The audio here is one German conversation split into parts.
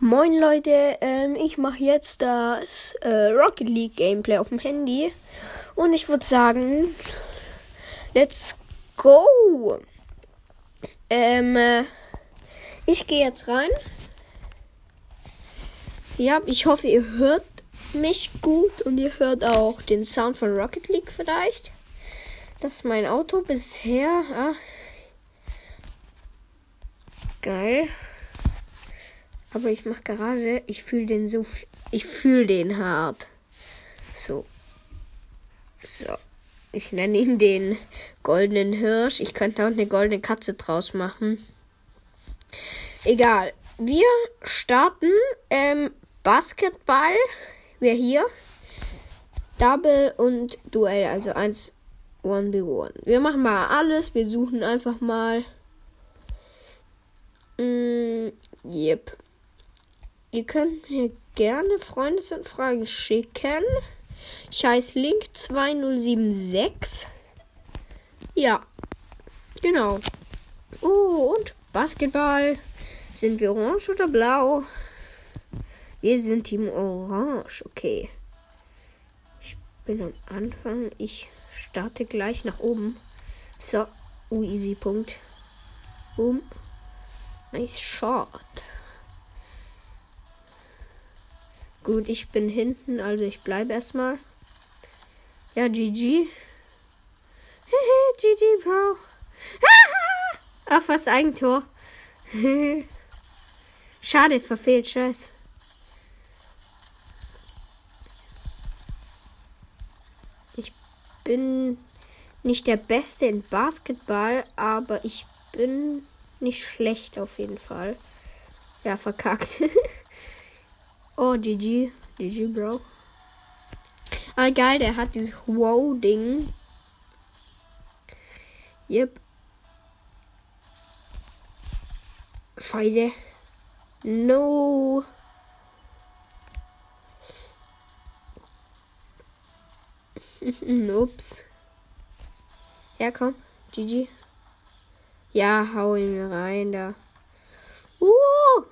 Moin Leute, ähm, ich mache jetzt das äh, Rocket League Gameplay auf dem Handy und ich würde sagen, let's go. Ähm, äh, ich gehe jetzt rein. Ja, ich hoffe, ihr hört mich gut und ihr hört auch den Sound von Rocket League vielleicht. Das ist mein Auto bisher. Ah. Geil. Aber ich mache gerade, ich fühle den so, ich fühle den hart. So. So. Ich nenne ihn den goldenen Hirsch. Ich könnte auch eine goldene Katze draus machen. Egal. Wir starten ähm, Basketball. Wer hier? Double und Duell. Also 1 1v1. Wir machen mal alles. Wir suchen einfach mal. Mm, yep. Ihr könnt mir gerne Freundesanfragen schicken. Ich heiße Link2076. Ja, genau. Oh, und Basketball. Sind wir orange oder blau? Wir sind Team Orange. Okay. Ich bin am Anfang. Ich starte gleich nach oben. So. Uh, easy Punkt. Boom. Nice shot. Gut, ich bin hinten, also ich bleibe erstmal. Ja, GG. GG, Bro. Ah, fast Eigentor. Schade, verfehlt, scheiß. Ich bin nicht der Beste in Basketball, aber ich bin nicht schlecht auf jeden Fall. Ja, verkackt. Oh, GG. GG, Bro. Ah, geil, der hat dieses Wow-Ding. Yep. Scheiße. No. Ups. Ja, komm. GG. Ja, hau ihn rein da. Uh!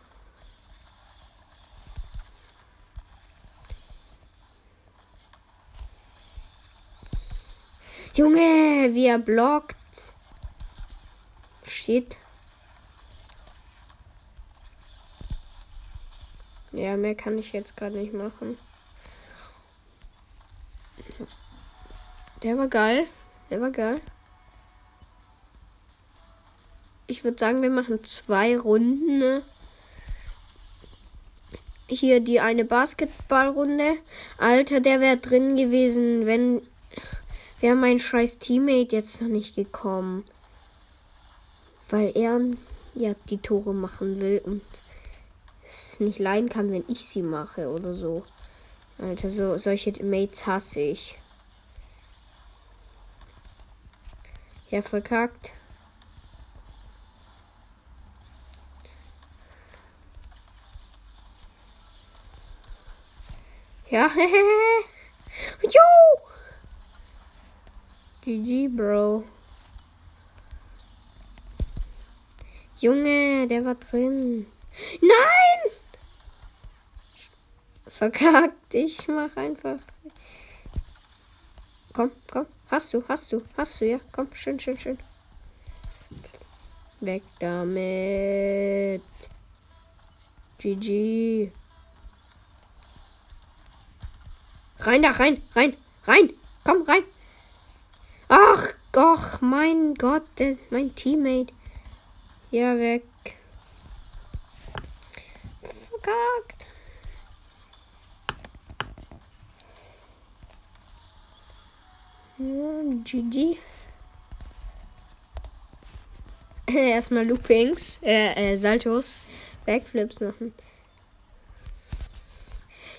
Junge, wie er blockt. Shit. Ja, mehr kann ich jetzt gerade nicht machen. Der war geil. Der war geil. Ich würde sagen, wir machen zwei Runden. Ne? Hier die eine Basketballrunde. Alter, der wäre drin gewesen, wenn wäre mein scheiß Teammate jetzt noch nicht gekommen. Weil er ja die Tore machen will und es nicht leiden kann, wenn ich sie mache oder so. Alter, so solche Mates hasse ich. Ja, verkackt. Ja, Jo! GG, Bro. Junge, der war drin. Nein! Verkackt. Ich mach einfach. Komm, komm. Hast du, hast du, hast du, ja. Komm, schön, schön, schön. Weg damit. GG. Rein da, rein, rein, rein. Komm, rein. Ach, doch, mein Gott, der, mein Teammate. Ja, weg. Verkackt. Ja, GG. Erstmal Loopings, äh, äh, Saltos, Backflips machen.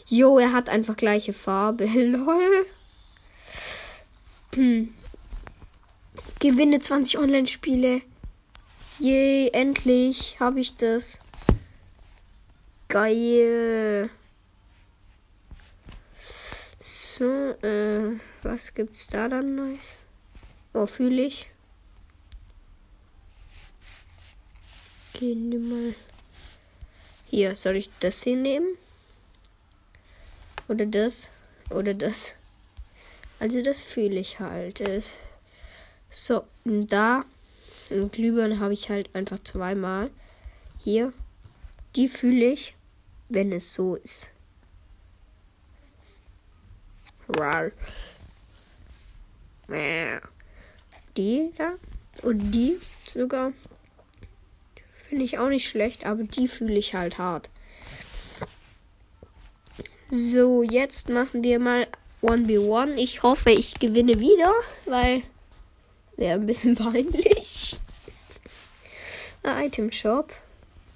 Jo, er hat einfach gleiche Farbe. Lol. Gewinne 20 Online-Spiele. Je, endlich habe ich das. Geil. So, äh, was gibt's da dann Neues? Oh, fühle ich. Gehen wir mal Hier, soll ich das hier nehmen? Oder das? Oder das? Also das fühle ich halt. So, da. Und Glühbirne habe ich halt einfach zweimal. Hier. Die fühle ich, wenn es so ist. Rar. Die da. Und die sogar. Finde ich auch nicht schlecht, aber die fühle ich halt hart. So, jetzt machen wir mal 1v1. Ich hoffe, ich gewinne wieder, weil wäre ein bisschen peinlich. Item Shop.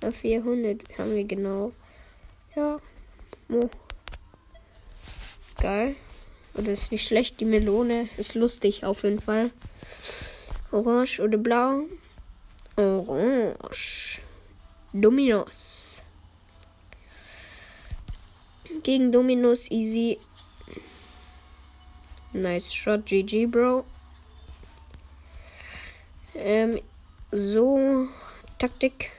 400 haben wir genau. Ja. Oh. Geil. Oder ist nicht schlecht. Die Melone ist lustig auf jeden Fall. Orange oder blau? Orange. Dominos. Gegen Dominos easy. Nice shot, GG, Bro. Ähm, so. Taktik.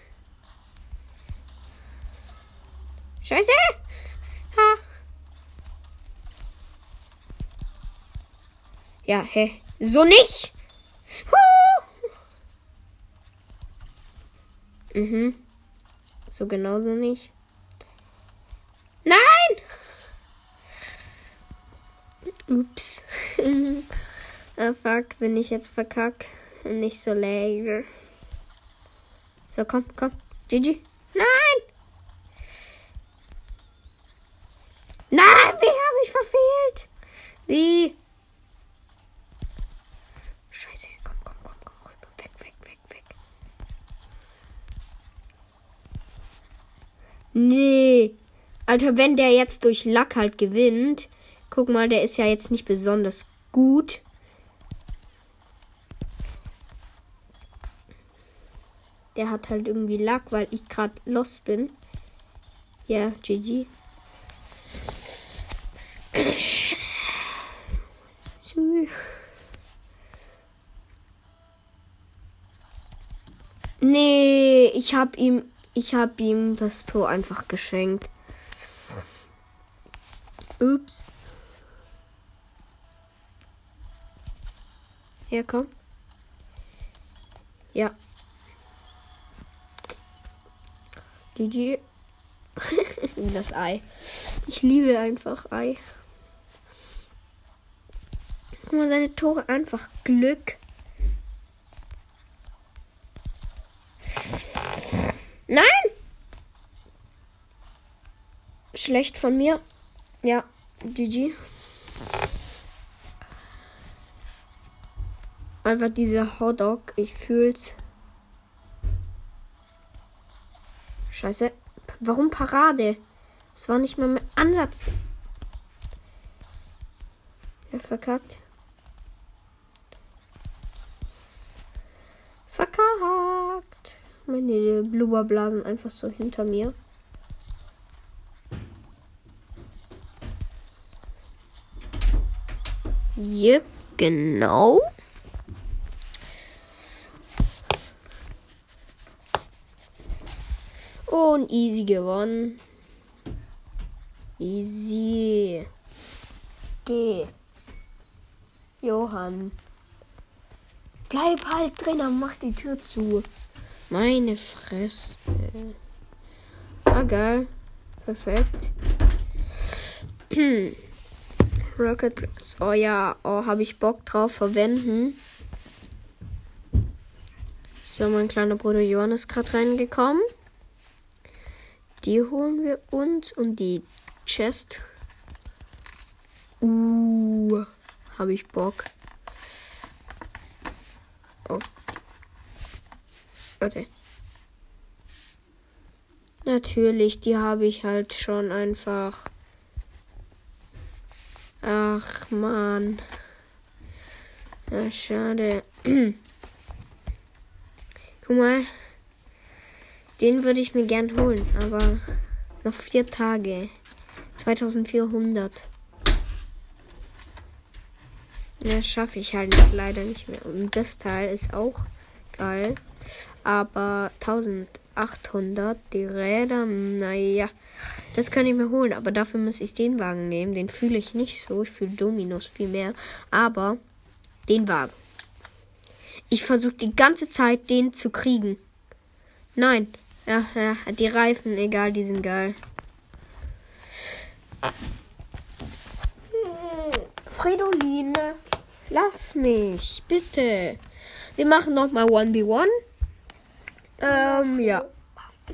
Scheiße! Ha! Ja, hä? So nicht! Huh. Mhm. So genauso nicht. Nein! Ups. ah, fuck, wenn ich jetzt verkack. Nicht so läge. So, komm, komm. Gigi. Nein! Nein, wie habe ich verfehlt? Wie? Scheiße, komm, komm, komm, komm, rüber. Weg, weg, weg, weg. Nee. Alter, wenn der jetzt durch Lack halt gewinnt. Guck mal, der ist ja jetzt nicht besonders gut. Der hat halt irgendwie Lack, weil ich gerade los bin. Ja, GG. Nee, ich hab ihm, ich hab ihm das Tor einfach geschenkt. Ups. Ja, komm. Ja. GG. das Ei. Ich liebe einfach Ei. Guck mal, seine Tore einfach Glück. Nein! Schlecht von mir. Ja, GG. Einfach dieser Hotdog, ich fühl's. Scheiße. Warum Parade? Es war nicht mal mehr Ansatz. Ja, verkackt. Verkackt. Meine Blubberblasen einfach so hinter mir. Yep, genau. Und easy gewonnen. Easy. Geh. Johann. Bleib halt drin, mach die Tür zu. Meine Fresse. Ah, geil. Perfekt. Rocket Blocks. Oh ja, oh, habe ich Bock drauf verwenden. So, mein kleiner Bruder Johann ist gerade reingekommen. Die holen wir uns und die Chest. Uh, habe ich Bock. Auf. Warte. Natürlich, die habe ich halt schon einfach. Ach man. Ja, schade. Guck mal. Den würde ich mir gern holen, aber noch vier Tage. 2400. Ja, schaffe ich halt leider nicht mehr. Und das Teil ist auch geil. Aber 1000 800. Die Räder, naja, das kann ich mir holen, aber dafür muss ich den Wagen nehmen. Den fühle ich nicht so. Ich fühle Dominos viel mehr. Aber den Wagen. Ich versuche die ganze Zeit, den zu kriegen. Nein. Ja, ja, die Reifen, egal, die sind geil. Fredoline, lass mich, bitte. Wir machen noch mal 1v1. Ähm, ja.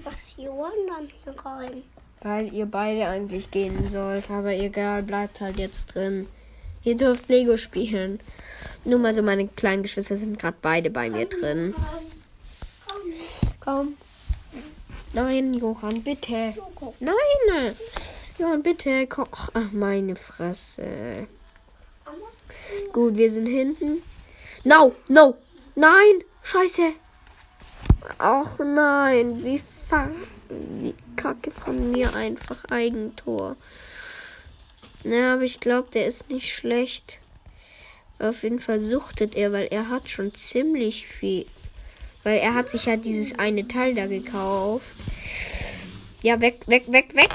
Was hier dann hier rein? Weil ihr beide eigentlich gehen sollt. Aber egal, bleibt halt jetzt drin. Ihr dürft Lego spielen. Nur mal so, meine kleinen Geschwister sind gerade beide bei mir drin. Komm. Nein, Johann, bitte. Nein. Johann, bitte. Komm. Ach, meine Fresse. Gut, wir sind hinten. No, no. Nein. Scheiße. Ach nein. Wie, wie kacke von mir einfach Eigentor. Ja, aber ich glaube, der ist nicht schlecht. Auf jeden Fall suchtet er, weil er hat schon ziemlich viel. Weil er hat sich ja dieses eine Teil da gekauft. Ja, weg, weg, weg, weg.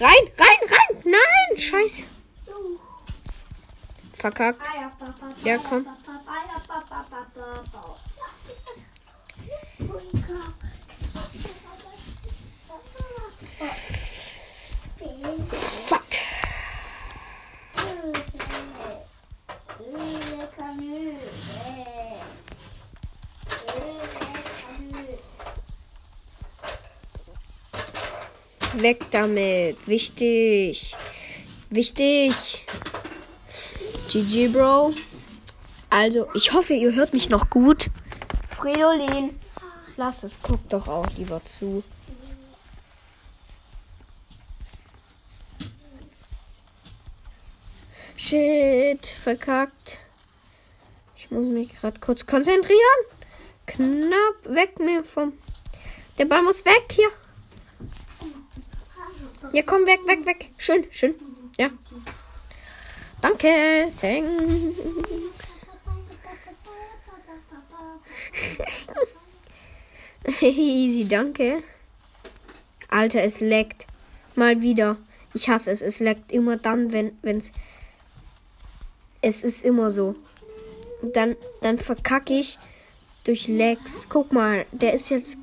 Rein, rein, rein. Nein, scheiße. Verkackt. Ja, komm. Weg damit. Wichtig. Wichtig. GG, Bro. Also, ich hoffe, ihr hört mich noch gut. Fridolin, lass es. Guck doch auch lieber zu. Shit, verkackt. Ich muss mich gerade kurz konzentrieren. Knapp weg mir vom. Der Ball muss weg hier. Ja, komm weg, weg, weg. Schön, schön. Ja. Danke. Thanks. Easy, danke. Alter, es leckt. Mal wieder. Ich hasse es. Es leckt immer dann, wenn es. Es ist immer so. Dann, dann verkacke ich durch Legs. Guck mal, der ist jetzt.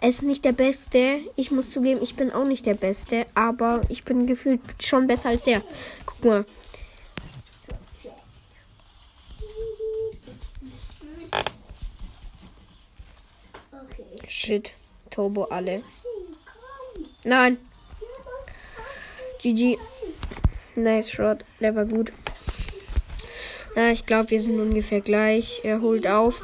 Er ist nicht der Beste. Ich muss zugeben, ich bin auch nicht der Beste. Aber ich bin gefühlt schon besser als er. Guck mal. Shit. Turbo alle. Nein. GG. Nice Shot. Der war gut. Ja, ich glaube, wir sind ungefähr gleich. Er holt auf.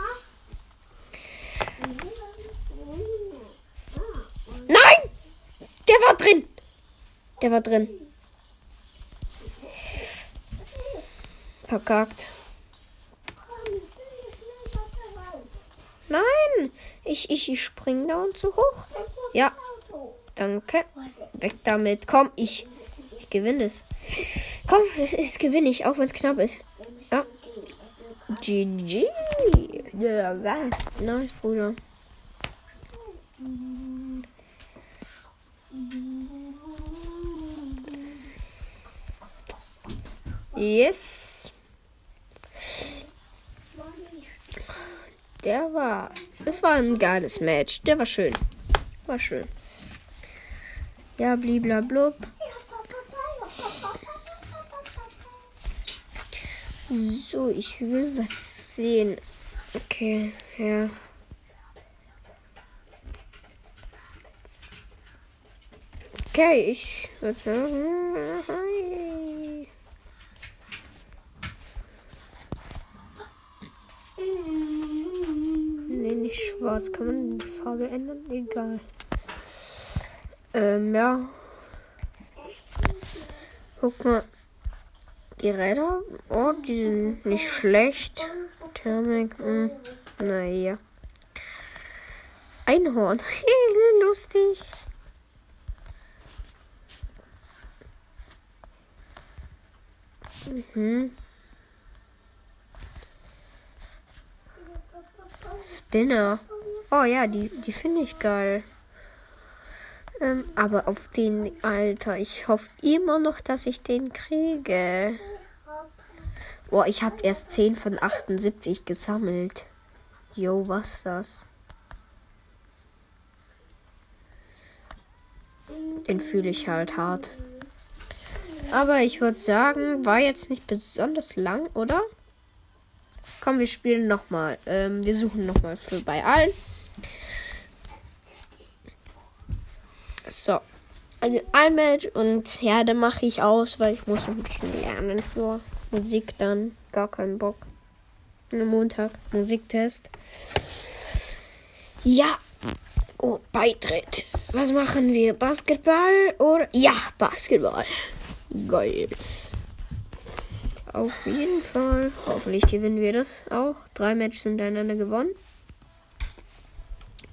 Nein! Der war drin. Der war drin. Verkackt. Nein! Ich, ich, ich spring da und zu hoch. Ja. Danke. Weg damit. Komm, ich. Ich gewinne es. Komm, das ist gewinne ich, auch wenn es knapp ist. Ja. GG. Ja, geil. Nice, Bruder. Yes. Der war. Das war ein geiles Match. Der war schön. War schön. Ja, bliblablub. So, ich will was sehen. Okay, ja. Okay, ich würde sagen. Hi. Nee, nicht schwarz. Kann man die Farbe ändern? Egal. Ähm, ja. Guck mal. Die Räder, oh, die sind nicht schlecht. Thermik, mh, naja. Einhorn, lustig. Mhm. Spinner. Oh ja, die, die finde ich geil. Ähm, aber auf den, Alter, ich hoffe immer noch, dass ich den kriege. Boah, ich habe erst 10 von 78 gesammelt. Jo, was das? Den fühle ich halt hart. Aber ich würde sagen, war jetzt nicht besonders lang, oder? Komm, wir spielen nochmal. Ähm, wir suchen nochmal für bei allen. So. Also ein Match und ja, dann mache ich aus, weil ich muss ein bisschen lernen für Musik dann. Gar keinen Bock. Am Montag Musiktest. Ja. Oh, Beitritt. Was machen wir? Basketball oder? Ja, Basketball. Geil. Auf jeden Fall. Hoffentlich gewinnen wir das auch. Drei Matches hintereinander gewonnen.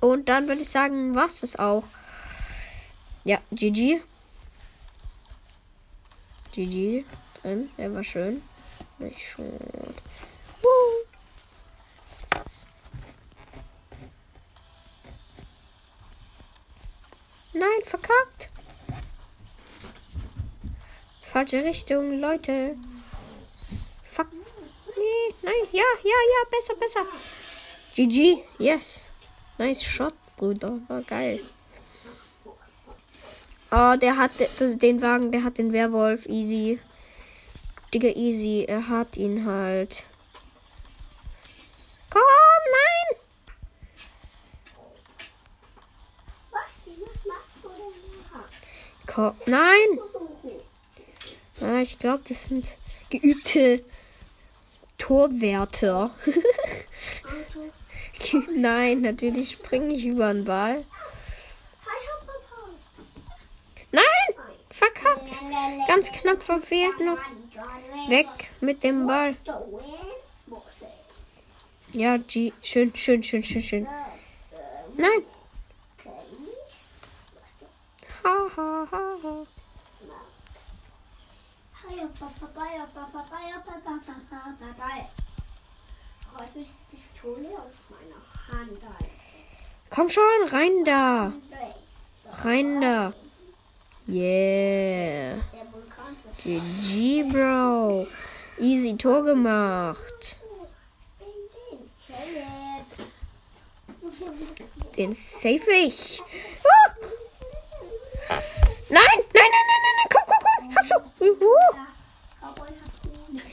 Und dann würde ich sagen, was das auch. Ja, GG. GG drin. Der war schön. Nicht schon. Nein, verkackt. Falsche Richtung, Leute. Fuck. Nee, nein, ja, ja, ja, besser, besser. GG, yes. Nice shot, Bruder. War geil. Oh, der hat den Wagen, der hat den Werwolf. Easy. Digga, easy. Er hat ihn halt. Komm, nein! Komm, nein! Ah, ich glaube, das sind geübte Torwärter. nein, natürlich springe ich über den Ball. Nein! Verkackt! Ganz knapp verfehlt noch. Weg mit dem Ball. Ja, G. Schön, schön, schön, schön, schön. Nein! Ha, ha, ha, ha. Pistole aus meiner Hand. Komm schon, rein da. Rein da. Yeah. GG, Bro. Easy Tor gemacht. Den save ich. Ah! Nein, nein, nein, nein, nein, nein. Komm, komm, komm. Hast du? Uhu.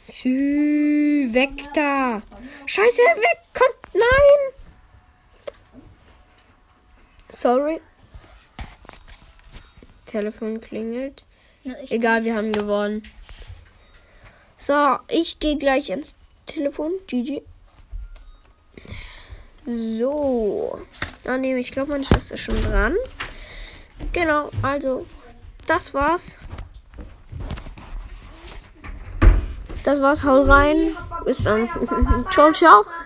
Sü, weg da. Scheiße, weg. Komm, nein. Sorry. Telefon klingelt. Egal, wir haben gewonnen. So, ich gehe gleich ans Telefon. GG. So. Ah, nee, ich glaube, meine Schwester ist schon dran. Genau, also, das war's. Das war's, hau rein. Bis dann. ciao, ciao.